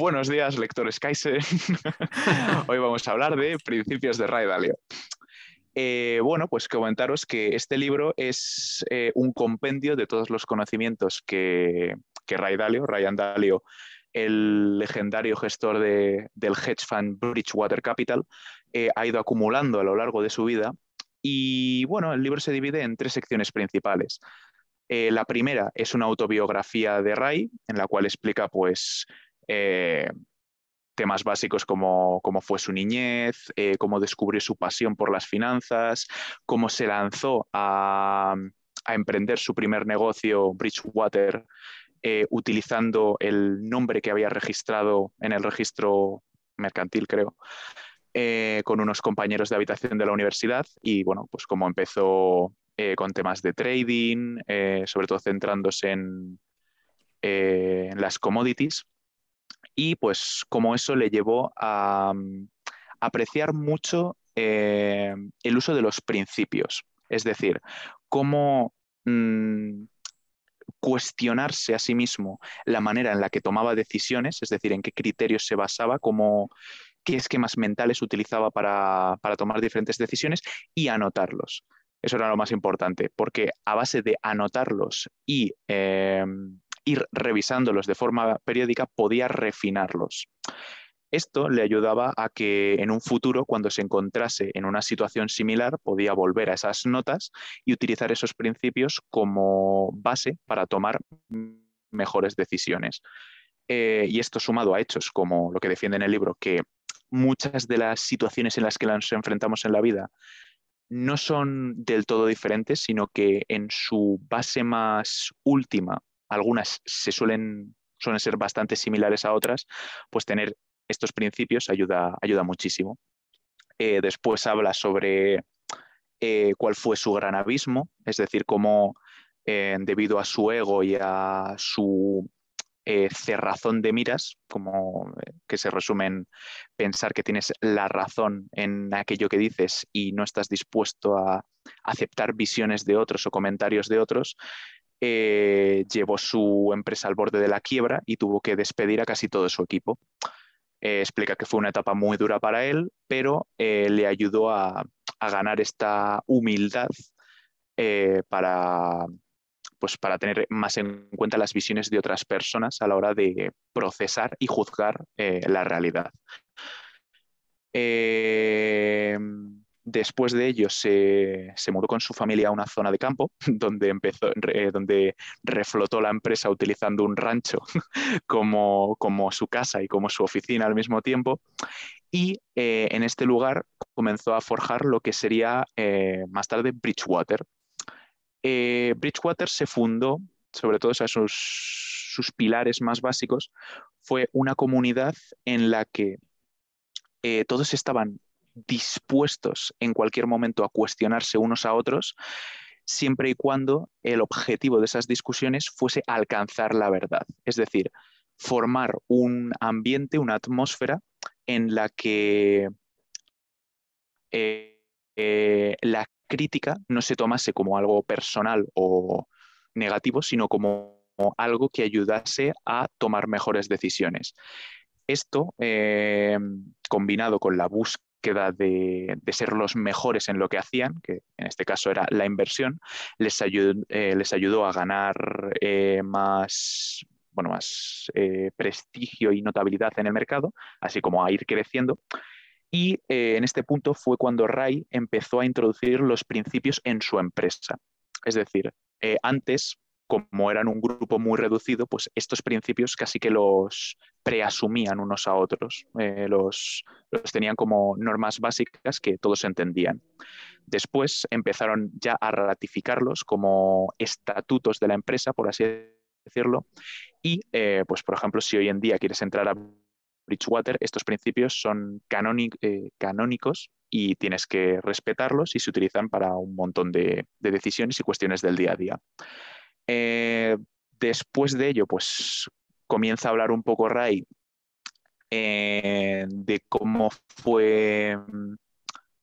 Buenos días, lectores Kaiser. Hoy vamos a hablar de Principios de Ray Dalio. Eh, bueno, pues comentaros que este libro es eh, un compendio de todos los conocimientos que, Ray Dalio, Ryan Dalio, el legendario gestor del hedge fund Bridgewater Capital, eh, ha ido acumulando a lo largo de su vida. Y bueno, el libro se divide en tres secciones principales. la primera es una autobiografía de Ray, en la cual explica pues eh, temas básicos como cómo fue su niñez, eh, cómo descubrió su pasión por las finanzas, cómo se lanzó a, emprender su primer negocio, Bridgewater, eh, utilizando el nombre que había registrado en el registro mercantil, creo, con unos compañeros de habitación de la universidad y, bueno, pues cómo empezó con temas de trading, sobre todo centrándose en, en las commodities y pues como eso le llevó a, mm, apreciar mucho eh, el uso de los principios, es decir, cómo mm, cuestionarse a sí mismo la manera en la que tomaba decisiones, es decir, en qué criterios se basaba, cómo, qué esquemas mentales utilizaba para, tomar diferentes decisiones y anotarlos. Eso era lo más importante, porque a base de anotarlos y eh, ir revisándolos de forma periódica, podía refinarlos. Esto le ayudaba a que en un futuro, cuando se encontrase en una situación similar, podía volver a esas notas y utilizar esos principios como base para tomar mejores decisiones. Eh, y esto sumado a hechos como lo que defiende en el libro, que muchas de las situaciones en las que nos enfrentamos en la vida no son del todo diferentes, sino que en su base más última algunas se suelen, suelen ser bastante similares a otras, pues tener estos principios ayuda, ayuda muchísimo. Eh, después habla sobre eh, cuál fue su gran abismo, es decir, cómo eh, debido a su ego y a su cerrazón de miras, como que se resume en pensar que tienes la razón en aquello que dices y no estás dispuesto a aceptar visiones de otros o comentarios de otros, eh, llevó su empresa al borde de la quiebra y tuvo que despedir a casi todo su equipo. Eh, explica que fue una etapa muy dura para él, pero eh, le ayudó a, ganar esta humildad para, pues, para tener más en cuenta las visiones de otras personas a la hora de procesar y juzgar la realidad. Después de ello se, mudó con su familia a una zona de campo donde, empezó, donde reflotó la empresa utilizando un rancho como, como, su casa y como su oficina al mismo tiempo. Y eh, en este lugar comenzó a forjar lo que sería eh, más tarde Bridgewater. Eh, Bridgewater se fundó, sobre todo sus, sus pilares más básicos, fue una comunidad en la que todos estaban dispuestos en cualquier momento a cuestionarse unos a otros, siempre y cuando el objetivo de esas discusiones fuese alcanzar la verdad. Es decir, formar un ambiente, una atmósfera en la que eh, eh, la crítica no se tomase como algo personal o negativo, sino como algo que ayudase a tomar mejores decisiones. Esto, eh, combinado con la búsqueda queda de, ser los mejores en lo que hacían, que en este caso era la inversión, les, ayudó, eh, les ayudó a ganar eh, más, bueno, más eh, prestigio y notabilidad en el mercado, así como a ir creciendo. Y en este punto fue cuando Ray empezó a introducir los principios en su empresa. Es decir, antes como eran un grupo muy reducido, pues estos principios casi que los preasumían unos a otros, eh, los, tenían como normas básicas que todos entendían. Después empezaron ya a ratificarlos como estatutos de la empresa, por así decirlo, y eh, pues por ejemplo, si hoy en día quieres entrar a Bridgewater, estos principios son eh, canónicos y tienes que respetarlos y se utilizan para un montón de decisiones y cuestiones del día a día. Después de ello, pues comienza a hablar un poco Ray eh, de cómo fue,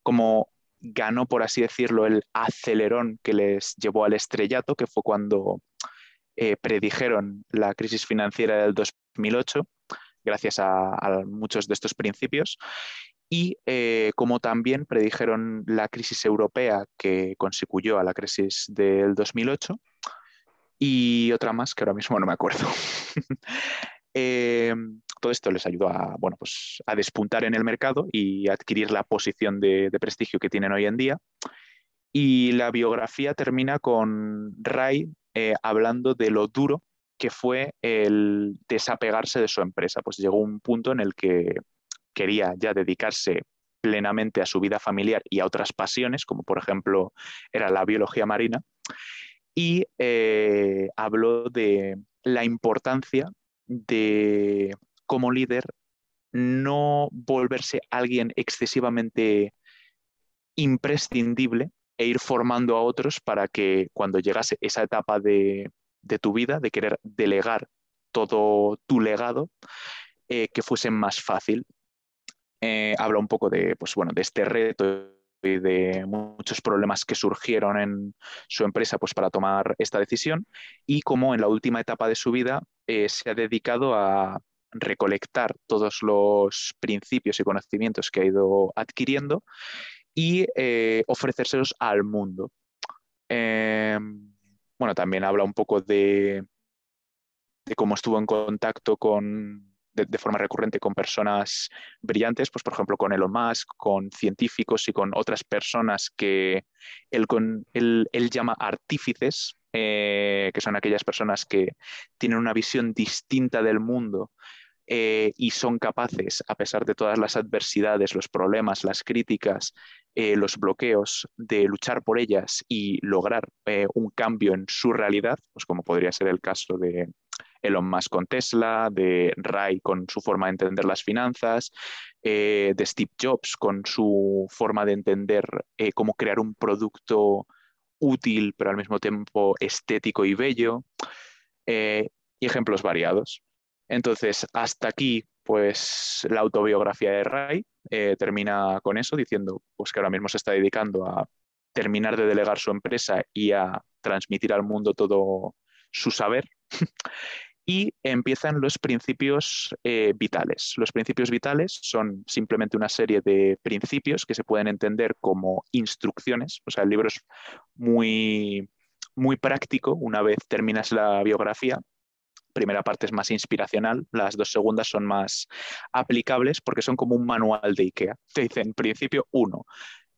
cómo ganó, por así decirlo, el acelerón que les llevó al estrellato, que fue cuando eh, predijeron la crisis financiera del 2008 gracias a, muchos de estos principios y eh, como también predijeron la crisis europea que consecuyó a la crisis del 2008 y otra más que ahora mismo no me acuerdo. Eh, todo esto les ayudó a, bueno, pues a despuntar en el mercado y adquirir la posición de, prestigio que tienen hoy en día. Y la biografía termina con Ray eh, hablando de lo duro que fue el desapegarse de su empresa. Pues llegó un punto en el que quería ya dedicarse plenamente a su vida familiar y a otras pasiones, como por ejemplo era la biología marina, y eh, habló de la importancia de, como líder, no volverse alguien excesivamente imprescindible e ir formando a otros para que cuando llegase esa etapa de, tu vida, de querer delegar todo tu legado, eh, que fuese más fácil. Eh, habla un poco de, pues, bueno, de este reto y de muchos problemas que surgieron en su empresa pues, para tomar esta decisión y cómo en la última etapa de su vida eh, se ha dedicado a recolectar todos los principios y conocimientos que ha ido adquiriendo y eh, ofrecérselos al mundo. Em, bueno, también habla un poco de, de cómo estuvo en contacto con, de, forma recurrente con personas brillantes, pues por ejemplo con Elon Musk, con científicos y con otras personas que él, con, él, llama artífices, eh, que son aquellas personas que tienen una visión distinta del mundo eh, y son capaces, a pesar de todas las adversidades, los problemas, las críticas, eh, los bloqueos, de luchar por ellas y lograr un cambio en su realidad, pues como podría ser el caso de, Elon Musk con Tesla, de Ray con su forma de entender las finanzas, eh, de Steve Jobs con su forma de entender eh, cómo crear un producto útil pero al mismo tiempo estético y bello, eh, y ejemplos variados. Entonces, hasta aquí, pues la autobiografía de Ray termina con eso, diciendo pues, que ahora mismo se está dedicando a terminar de delegar su empresa y a transmitir al mundo todo su saber. y empiezan los principios eh, vitales. Los principios vitales son simplemente una serie de principios que se pueden entender como instrucciones. O sea, el libro es muy, muy práctico una vez terminas la biografía. Primera parte es más inspiracional, las dos segundas son más aplicables porque son como un manual de IKEA. Te dicen principio 1,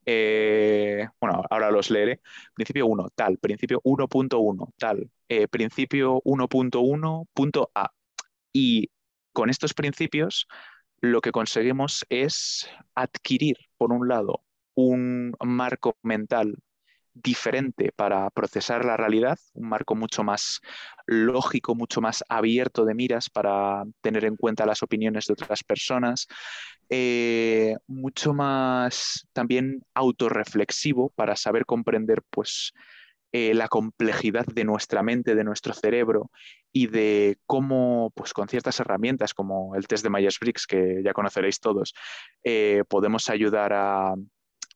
eh, bueno, ahora los leeré. Principio 1, tal. Principio 1.1, tal. Eh, principio 1.1.a. Y con estos principios lo que conseguimos es adquirir, por un lado, un marco mental diferente para procesar la realidad, un marco mucho más lógico, mucho más abierto de miras para tener en cuenta las opiniones de otras personas, eh, mucho más también autorreflexivo para saber comprender pues, eh, la complejidad de nuestra mente, de nuestro cerebro y de cómo, pues con ciertas herramientas como el test de Myers-Briggs, que ya conoceréis todos, eh, podemos ayudar a,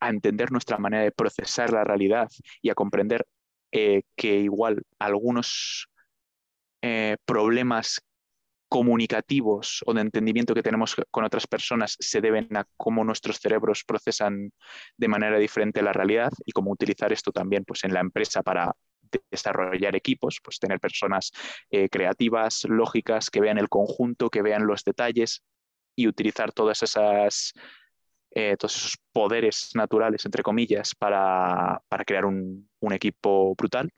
a entender nuestra manera de procesar la realidad y a comprender eh, que igual algunos eh, problemas comunicativos o de entendimiento que tenemos con otras personas se deben a cómo nuestros cerebros procesan de manera diferente la realidad y cómo utilizar esto también pues, en la empresa para desarrollar equipos, pues tener personas eh, creativas, lógicas, que vean el conjunto, que vean los detalles y utilizar todas esas eh, todos esos poderes naturales, entre comillas, para, crear un, equipo brutal.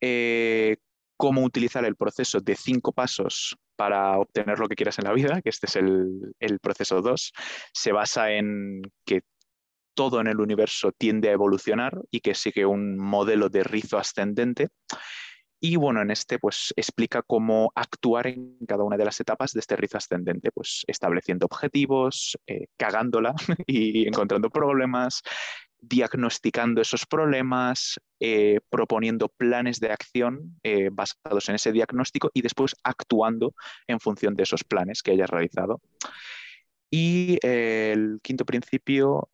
Eh, cómo utilizar el proceso de cinco pasos para obtener lo que quieras en la vida, que este es el, el proceso 2, se basa en que todo en el universo tiende a evolucionar y que sigue un modelo de rizo ascendente y bueno, en este pues explica cómo actuar en cada una de las etapas de este rizo ascendente, pues estableciendo objetivos, eh, cagándola y encontrando problemas, diagnosticando esos problemas, eh, proponiendo planes de acción eh, basados en ese diagnóstico y después actuando en función de esos planes que hayas realizado. Y el quinto principio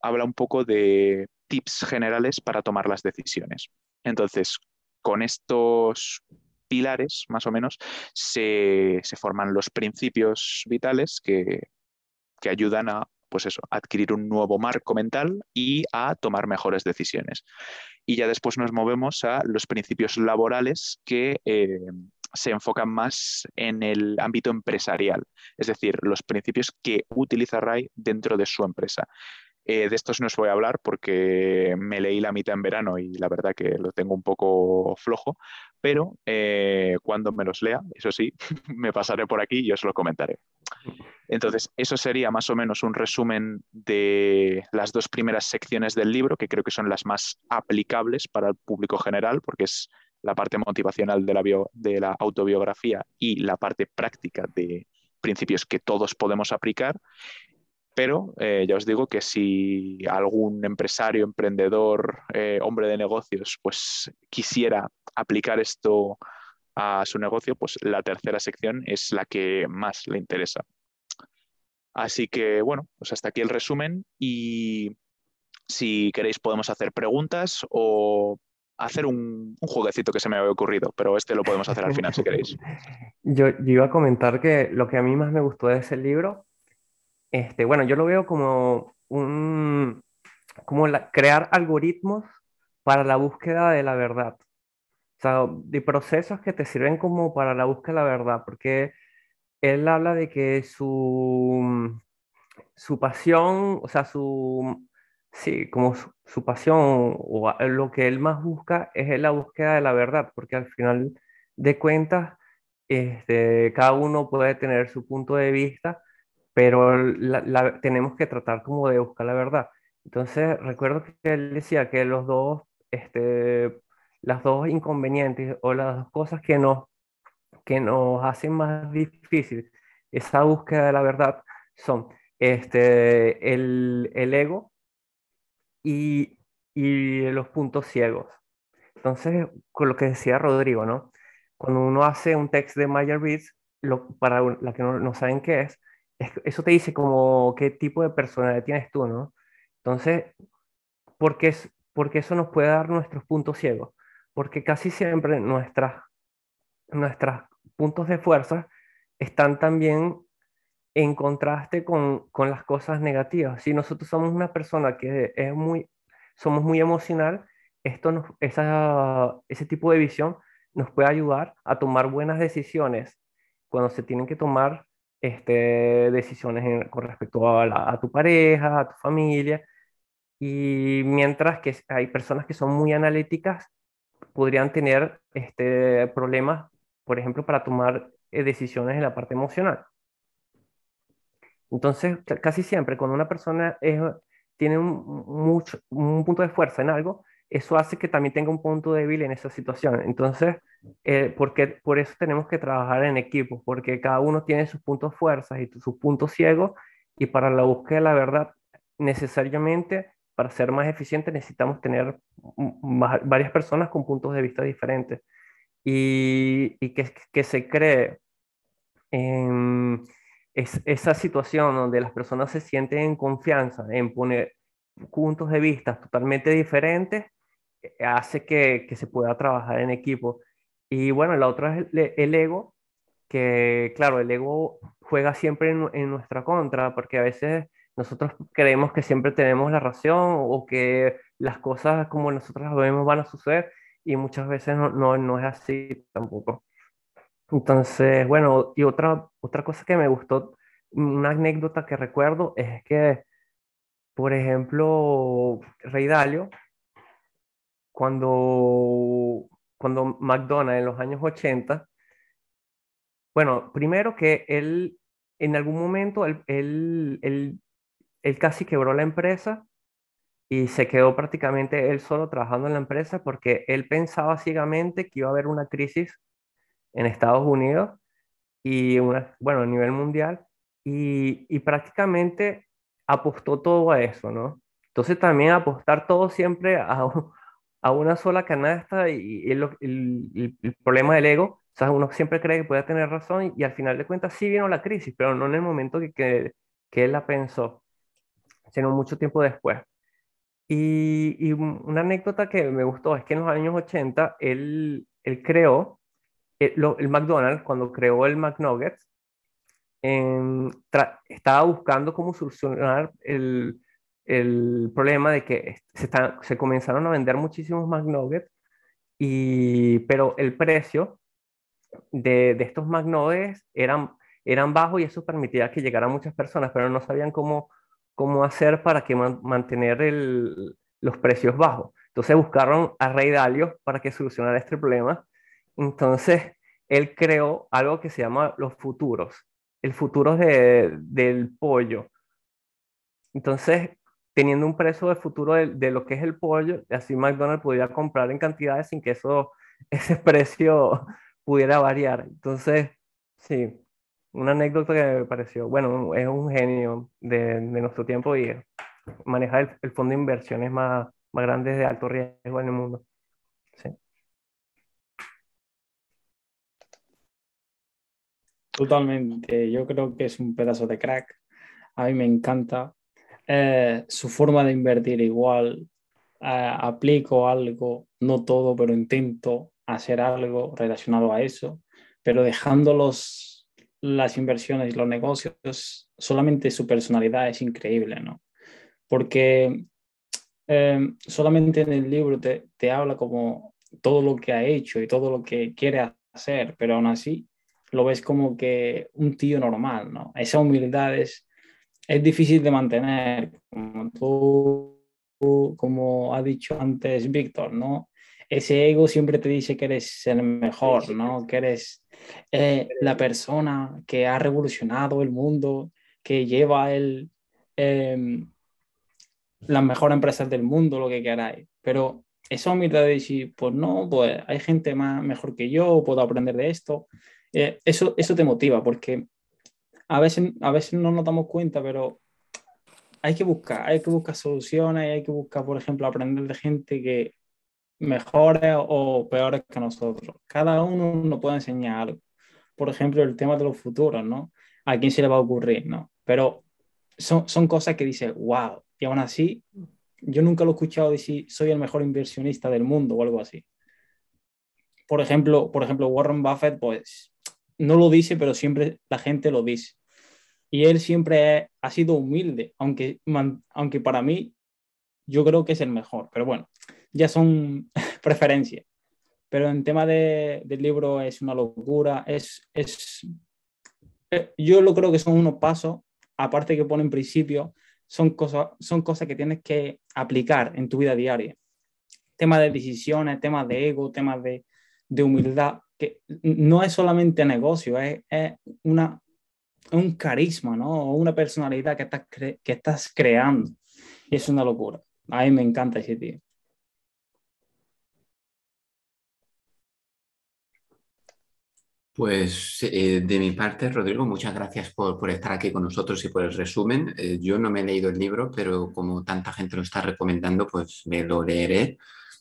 habla un poco de tips generales para tomar las decisiones. Entonces, con estos pilares, más o menos, se, forman los principios vitales que, ayudan a pues eso, adquirir un nuevo marco mental y a tomar mejores decisiones. Y ya después nos movemos a los principios laborales que eh, se enfocan más en el ámbito empresarial, es decir, los principios que utiliza RAI dentro de su empresa. Eh, de estos no os voy a hablar porque me leí la mitad en verano y la verdad que lo tengo un poco flojo, pero eh, cuando me los lea, eso sí, me pasaré por aquí y os lo comentaré. Entonces, eso sería más o menos un resumen de las dos primeras secciones del libro, que creo que son las más aplicables para el público general, porque es la parte motivacional de la, de la autobiografía y la parte práctica de principios que todos podemos aplicar. Pero eh, ya os digo que si algún empresario, emprendedor, eh, hombre de negocios, pues quisiera aplicar esto a su negocio, pues la tercera sección es la que más le interesa. Así que bueno, pues hasta aquí el resumen y si queréis podemos hacer preguntas o hacer un, jueguecito que se me había ocurrido, pero este lo podemos hacer al final si queréis. Yo, iba a comentar que lo que a mí más me gustó de ese libro, este, bueno, yo lo veo como un, como crear algoritmos para la búsqueda de la verdad. O sea, de procesos que te sirven como para la búsqueda de la verdad, porque él habla de que su, su pasión, o sea, su, sí, como su, pasión o lo que él más busca es la búsqueda de la verdad, porque al final de cuentas, este, cada uno puede tener su punto de vista, pero la, tenemos que tratar como de buscar la verdad. Entonces, recuerdo que él decía que los dos, este, las dos inconvenientes o las dos cosas que nos, que nos hacen más difícil esa búsqueda de la verdad son este, el, el ego y, y los puntos ciegos. Entonces, con lo que decía Rodrigo, ¿no? Cuando uno hace un text de Meyer-Beats, para la que no, saben qué es, eso te dice como qué tipo de personalidad tienes tú, ¿no? Entonces, ¿por qué, porque eso nos puede dar nuestros puntos ciegos? Porque casi siempre nuestras, nuestros puntos de fuerza están también en contraste con, con, las cosas negativas. Si nosotros somos una persona que es muy, somos muy emocional, esto nos, esa, ese tipo de visión nos puede ayudar a tomar buenas decisiones cuando se tienen que tomar este, decisiones con respecto a, tu pareja, a tu familia. Y mientras que hay personas que son muy analíticas, podrían tener este, problemas, por ejemplo, para tomar eh, decisiones en la parte emocional. Entonces, casi siempre cuando una persona tiene un punto de fuerza en algo, eso hace que también tenga un punto débil en esa situación. Entonces, eh, porque, por eso tenemos que trabajar en equipo, porque cada uno tiene sus puntos fuerzas y sus puntos ciegos, y para la búsqueda de la verdad, necesariamente, para ser más eficiente, necesitamos tener varias personas con puntos de vista diferentes. Y, y que, que se cree en es esa situación donde las personas se sienten en confianza en poner puntos de vista totalmente diferentes, hace que, que se pueda trabajar en equipo. Y bueno, la otra es el, ego, que claro, el ego juega siempre en, en, nuestra contra, porque a veces nosotros creemos que siempre tenemos la razón o que las cosas como nosotros las vemos van a suceder y muchas veces no, no, no es así tampoco. Entonces, bueno, y otra, otra cosa que me gustó, una anécdota que recuerdo es que, por ejemplo, Rey Dalio, cuando, cuando McDonald's en los años 80, bueno, primero que él, en algún momento, él, él, él, él casi quebró la empresa y se quedó prácticamente él solo trabajando en la empresa porque él pensaba ciegamente que iba a haber una crisis en Estados Unidos y una, bueno, a nivel mundial, y, y, prácticamente apostó todo a eso, ¿no? Entonces también apostar todo siempre a, a una sola canasta y, el, el, el, problema del ego, o sea, uno siempre cree que puede tener razón y, al final de cuentas sí vino la crisis, pero no en el momento que, que, que él la pensó, sino mucho tiempo después. Y, y, una anécdota que me gustó es que en los años 80 él, él creó el, McDonald's, cuando creó el McNuggets, em, estaba buscando cómo solucionar el, el problema de que se, se, comenzaron a vender muchísimos McNuggets, y, pero el precio de, de estos McNuggets eran, eran bajos y eso permitía que llegaran muchas personas, pero no sabían cómo, cómo hacer para que mantener el, los precios bajos. Entonces buscaron a Rey Dalio para que solucionara este problema. Entonces él creó algo que se llama los futuros, el futuro de, del pollo. Entonces, teniendo un precio de futuro de, de, lo que es el pollo, así McDonald's podía comprar en cantidades sin que eso, ese precio pudiera variar. Entonces, sí, una anécdota que me pareció, bueno, es un genio de, nuestro tiempo y maneja el, el, fondo de inversiones más, más grande de alto riesgo en el mundo. Sí. Totalmente, yo creo que es un pedazo de crack. A mí me encanta. Eh, su forma de invertir igual. Eh, aplico algo, no todo, pero intento hacer algo relacionado a eso, pero dejando los, las inversiones y los negocios, solamente su personalidad es increíble, ¿no? Porque eh, solamente en el libro te, te, habla como todo lo que ha hecho y todo lo que quiere hacer, pero aún así lo ves como que un tío normal, ¿no? Esa humildad es, es difícil de mantener, como tú, como ha dicho antes Víctor, ¿no? ese ego siempre te dice que eres el mejor, ¿no? Que eres eh, la persona que ha revolucionado el mundo, que lleva el, eh, las mejores empresas del mundo, lo que queráis. Pero esa humildad de decir, pues no, pues hay gente más mejor que yo, puedo aprender de esto, eh, eso, eso te motiva, porque a veces, a veces no nos damos cuenta, pero hay que buscar, hay que buscar soluciones, hay que buscar, por ejemplo, aprender de gente que mejores o peores que nosotros. Cada uno nos puede enseñar algo. Por ejemplo, el tema de los futuros, ¿no? ¿A quién se le va a ocurrir, no? Pero son, son cosas que dice, wow. Y aún así, yo nunca lo he escuchado decir, soy el mejor inversionista del mundo o algo así. Por ejemplo, por ejemplo, Warren Buffett, pues, no lo dice, pero siempre la gente lo dice. Y él siempre ha sido humilde, aunque, aunque para mí yo creo que es el mejor. Pero bueno, ya son preferencias. Pero en tema de, del libro es una locura, es, es, eh, yo lo creo que son unos pasos, aparte que pone en principio, son cosas, son cosas que tienes que aplicar en tu vida diaria. Temas de decisiones, temas de ego, temas de, de humildad, que no es solamente negocio, es, es una, un carisma, ¿no? O una personalidad que estás, que estás creando. Y es una locura. A mí me encanta ese tío. Pues eh, de mi parte, Rodrigo, muchas gracias por, estar aquí con nosotros y por el resumen. Eh, yo no me he leído el libro, pero como tanta gente lo está recomendando, pues me lo leeré.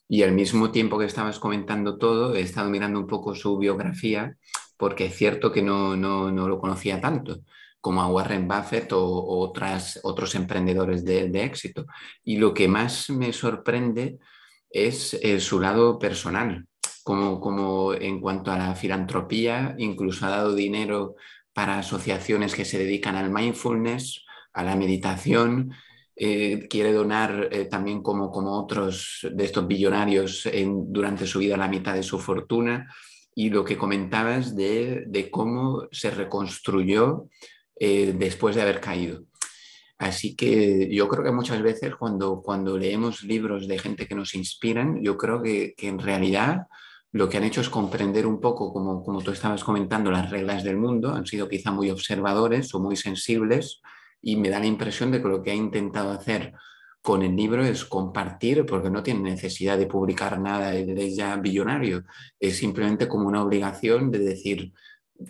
Y al mismo tiempo que estabas comentando todo, he estado mirando un poco su biografía, porque es cierto que no, no, no lo conocía tanto como a Warren Buffett o, otras, otros emprendedores de, éxito. Y lo que más me sorprende es eh, su lado personal como, como en cuanto a la filantropía, incluso ha dado dinero para asociaciones que se dedican al mindfulness, a la meditación, eh, quiere donar eh, también como, como otros de estos billonarios en, durante su vida la mitad de su fortuna y lo que comentabas de, de cómo se reconstruyó eh, después de haber caído. Así que yo creo que muchas veces cuando, cuando leemos libros de gente que nos inspiran, yo creo que, que en realidad lo que han hecho es comprender un poco, como, como tú estabas comentando, las reglas del mundo, han sido quizá muy observadores o muy sensibles y me da la impresión de que lo que ha intentado hacer con el libro es compartir, porque no tiene necesidad de publicar nada, es ya billonario, es simplemente como una obligación de decir,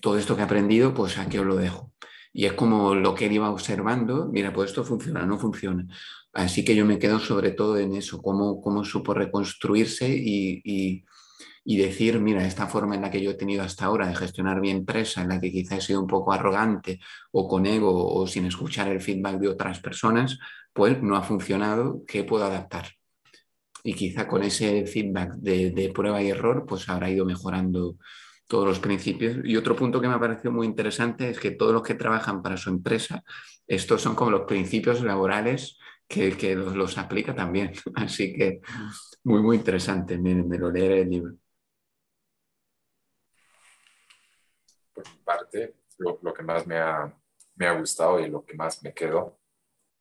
todo esto que he aprendido, pues aquí os lo dejo. Y es como lo que él iba observando, mira, pues esto funciona, no funciona. Así que yo me quedo sobre todo en eso, cómo, cómo supo reconstruirse y, y y decir, mira, esta forma en la que yo he tenido hasta ahora de gestionar mi empresa, en la que quizá he sido un poco arrogante o con ego o sin escuchar el feedback de otras personas, pues no ha funcionado, ¿qué puedo adaptar? Y quizá con ese feedback de, prueba y error, pues habrá ido mejorando todos los principios. Y otro punto que me ha parecido muy interesante es que todos los que trabajan para su empresa, estos son como los principios laborales que, que los, aplica también. Así que muy, muy interesante. Me, me lo leeré el libro. Parte, lo, lo que más me ha, me ha, gustado y lo que más me quedó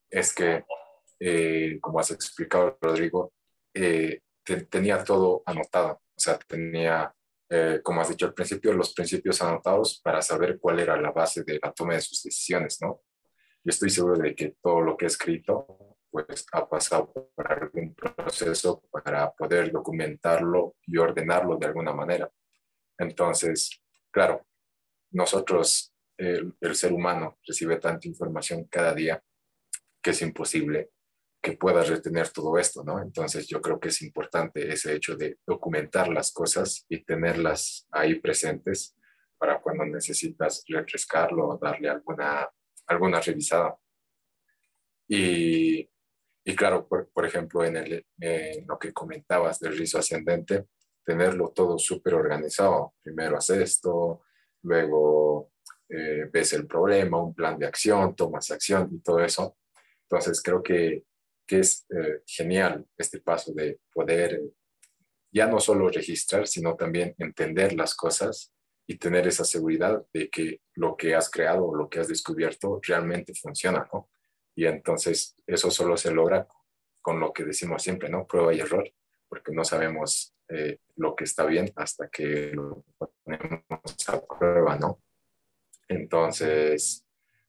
es que, eh, como has explicado, Rodrigo, eh, tenía todo anotado. O sea, tenía, eh, como has dicho al principio, los principios anotados para saber cuál era la base de la toma de sus decisiones, ¿no? Yo estoy seguro de que todo lo que he escrito pues ha pasado por algún proceso para poder documentarlo y ordenarlo de alguna manera. Entonces, claro, nosotros, el, ser humano, recibe tanta información cada día que es imposible que pueda retener todo esto, ¿no? Entonces, yo creo que es importante ese hecho de documentar las cosas y tenerlas ahí presentes para cuando necesitas refrescarlo o darle alguna, alguna revisada. Y y claro, por, por ejemplo, en, el, lo que comentabas del rizo ascendente, tenerlo todo súper organizado. Primero haces esto, luego eh, ves el problema, un plan de acción, tomas acción y todo eso. Entonces creo que, que es eh, genial este paso de poder ya no solo registrar, sino también entender las cosas y tener esa seguridad de que lo que has creado o lo que has descubierto realmente funciona, ¿no? Y entonces eso solo se logra con lo que decimos siempre, ¿no? Prueba y error, porque no sabemos eh, lo que está bien hasta que lo ponemos a prueba, ¿no? Entonces,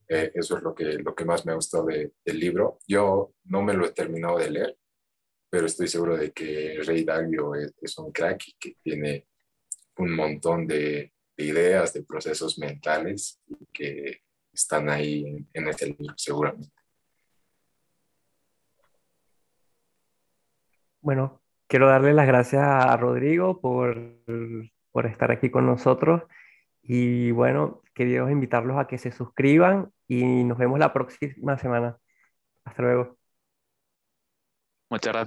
eh, eso es lo que, lo que más me ha gustado de, del libro. Yo no me lo he terminado de leer, pero estoy seguro de que Rey Dalio es, un crack y que tiene un montón de, de ideas, de procesos mentales que están ahí en, en este libro, seguramente. Bueno, quiero darle las gracias a Rodrigo por, por estar aquí con nosotros y bueno, queridos invitarlos a que se suscriban y nos vemos la próxima semana. Hasta luego. Muchas gracias.